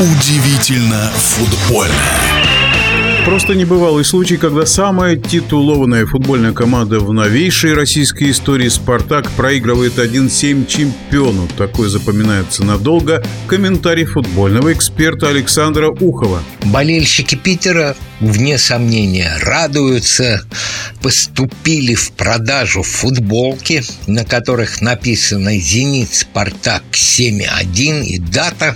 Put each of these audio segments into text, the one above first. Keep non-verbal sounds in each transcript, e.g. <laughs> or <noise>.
Удивительно футбольно. Просто небывалый случай, когда самая титулованная футбольная команда в новейшей российской истории «Спартак» проигрывает 1-7 чемпиону. Такое запоминается надолго. Комментарий футбольного эксперта Александра Ухова. Болельщики Питера, вне сомнения, радуются. Поступили в продажу футболки, на которых написано «Зенит Спартак 7-1» и дата,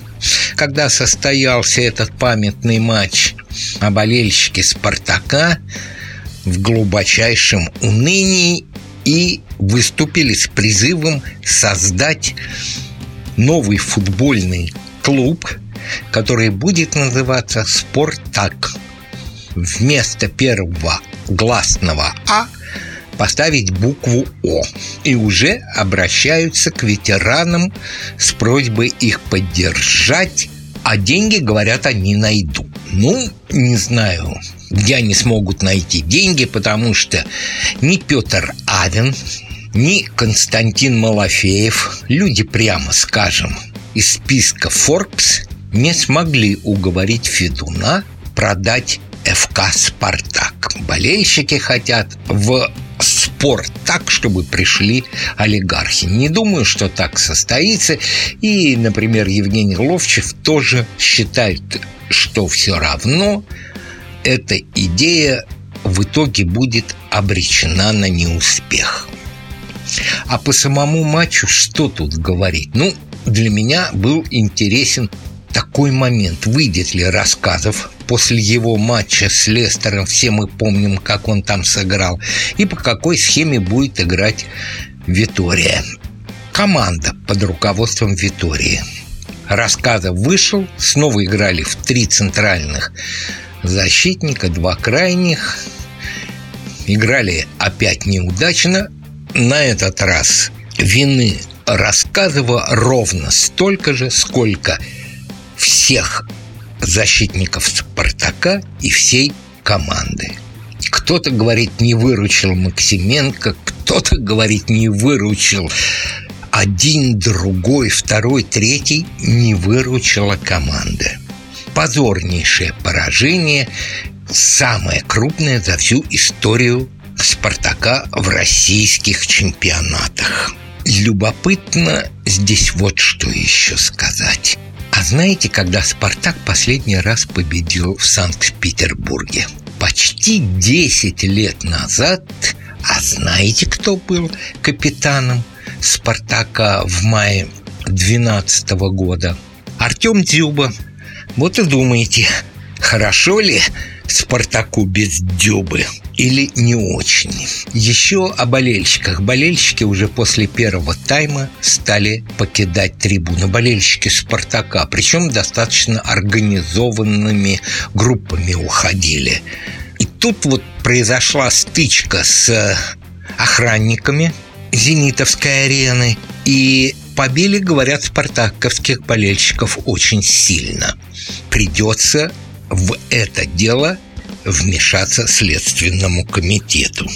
когда состоялся этот памятный матч – а болельщики «Спартака» в глубочайшем унынии и выступили с призывом создать новый футбольный клуб, который будет называться «Спортак». Вместо первого гласного «А» поставить букву «О» и уже обращаются к ветеранам с просьбой их поддержать, а деньги, говорят, они найдут. Ну, не знаю, где они смогут найти деньги, потому что ни Петр Авен, ни Константин Малафеев, люди, прямо скажем, из списка Forbes не смогли уговорить Федуна продать ФК «Спартак». Болельщики хотят в спорт так, чтобы пришли олигархи. Не думаю, что так состоится. И, например, Евгений Ловчев тоже считает что все равно эта идея в итоге будет обречена на неуспех. А по самому матчу что тут говорить? Ну, для меня был интересен такой момент. Выйдет ли рассказов после его матча с Лестером, все мы помним, как он там сыграл, и по какой схеме будет играть Витория. Команда под руководством Витории – рассказа вышел, снова играли в три центральных защитника, два крайних. Играли опять неудачно. На этот раз вины рассказывала ровно столько же, сколько всех защитников «Спартака» и всей команды. Кто-то говорит, не выручил Максименко, кто-то говорит, не выручил один, другой, второй, третий не выручила команда. Позорнейшее поражение, самое крупное за всю историю «Спартака» в российских чемпионатах. Любопытно здесь вот что еще сказать. Знаете, когда «Спартак» последний раз победил в Санкт-Петербурге? Почти 10 лет назад, а знаете, кто был капитаном? «Спартака» в мае 2012 года. Артем Дзюба. Вот и думаете, хорошо ли «Спартаку» без Дюбы или не очень. Еще о болельщиках. Болельщики уже после первого тайма стали покидать трибуны. Болельщики «Спартака», причем достаточно организованными группами уходили. И тут вот произошла стычка с охранниками – «Зенитовской арены» и побили, говорят, спартаковских болельщиков очень сильно. Придется в это дело вмешаться Следственному комитету.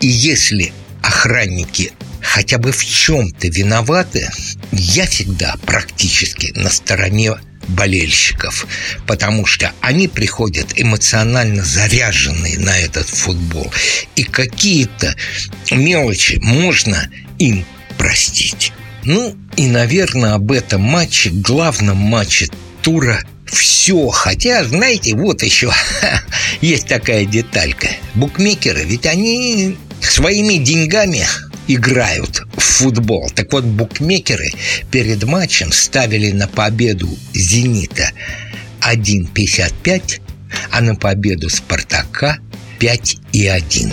И если охранники хотя бы в чем-то виноваты, я всегда практически на стороне болельщиков, потому что они приходят эмоционально заряженные на этот футбол. И какие-то мелочи можно им простить. Ну и, наверное, об этом матче, главном матче тура все. Хотя, знаете, вот еще <laughs> есть такая деталька. Букмекеры, ведь они своими деньгами играют в футбол. Так вот, букмекеры перед матчем ставили на победу «Зенита» 1,55, а на победу «Спартака» 5,1.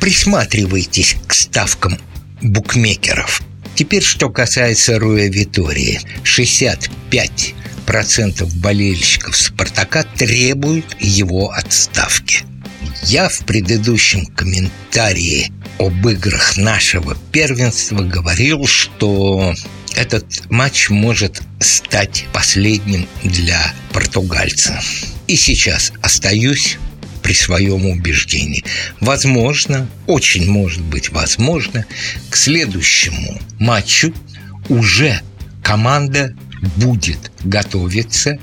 Присматривайтесь к ставкам букмекеров. Теперь, что касается Руя Витории. 65 процентов болельщиков «Спартака» требуют его отставки. Я в предыдущем комментарии об играх нашего первенства говорил, что этот матч может стать последним для португальца. И сейчас остаюсь при своем убеждении. Возможно, очень может быть возможно, к следующему матчу уже команда будет готовиться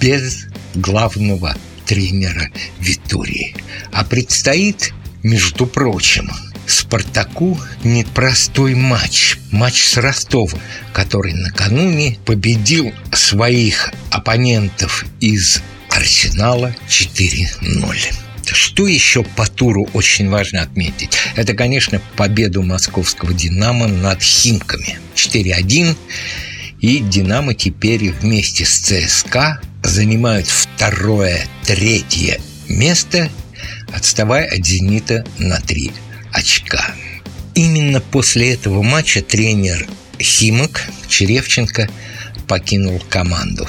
без главного тренера Витории. А предстоит, между прочим, Спартаку непростой матч. Матч с Ростовом, который накануне победил своих оппонентов из Арсенала 4-0. Что еще по туру очень важно отметить? Это, конечно, победу московского «Динамо» над «Химками» 4-1. И «Динамо» теперь вместе с ЦСКА занимают второе, третье место, отставая от «Зенита» на три очка. Именно после этого матча тренер Химок Черевченко покинул команду.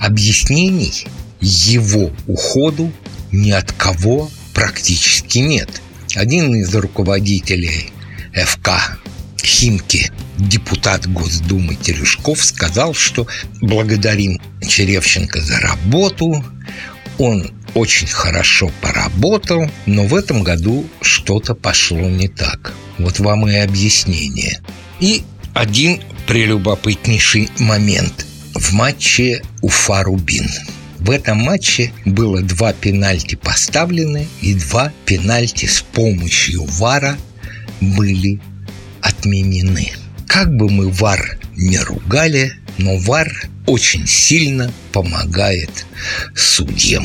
Объяснений его уходу ни от кого практически нет. Один из руководителей ФК Химки, депутат Госдумы Терешков, сказал, что благодарим Черевченко за работу, он очень хорошо поработал, но в этом году что-то пошло не так. Вот вам и объяснение. И один прелюбопытнейший момент в матче Уфа-Рубин. В этом матче было два пенальти поставлены и два пенальти с помощью ВАРа были отменены. Как бы мы ВАР не ругали, но ВАР очень сильно помогает судьям.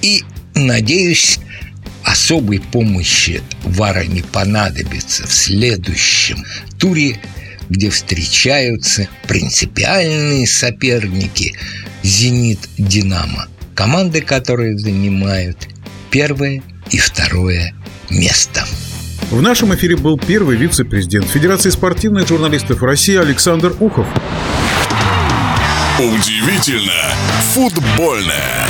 И, надеюсь, особой помощи ВАРа не понадобится в следующем туре, где встречаются принципиальные соперники «Зенит», «Динамо», команды, которые занимают первое и второе место. В нашем эфире был первый вице-президент Федерации спортивных журналистов России Александр Ухов. Удивительно футбольное.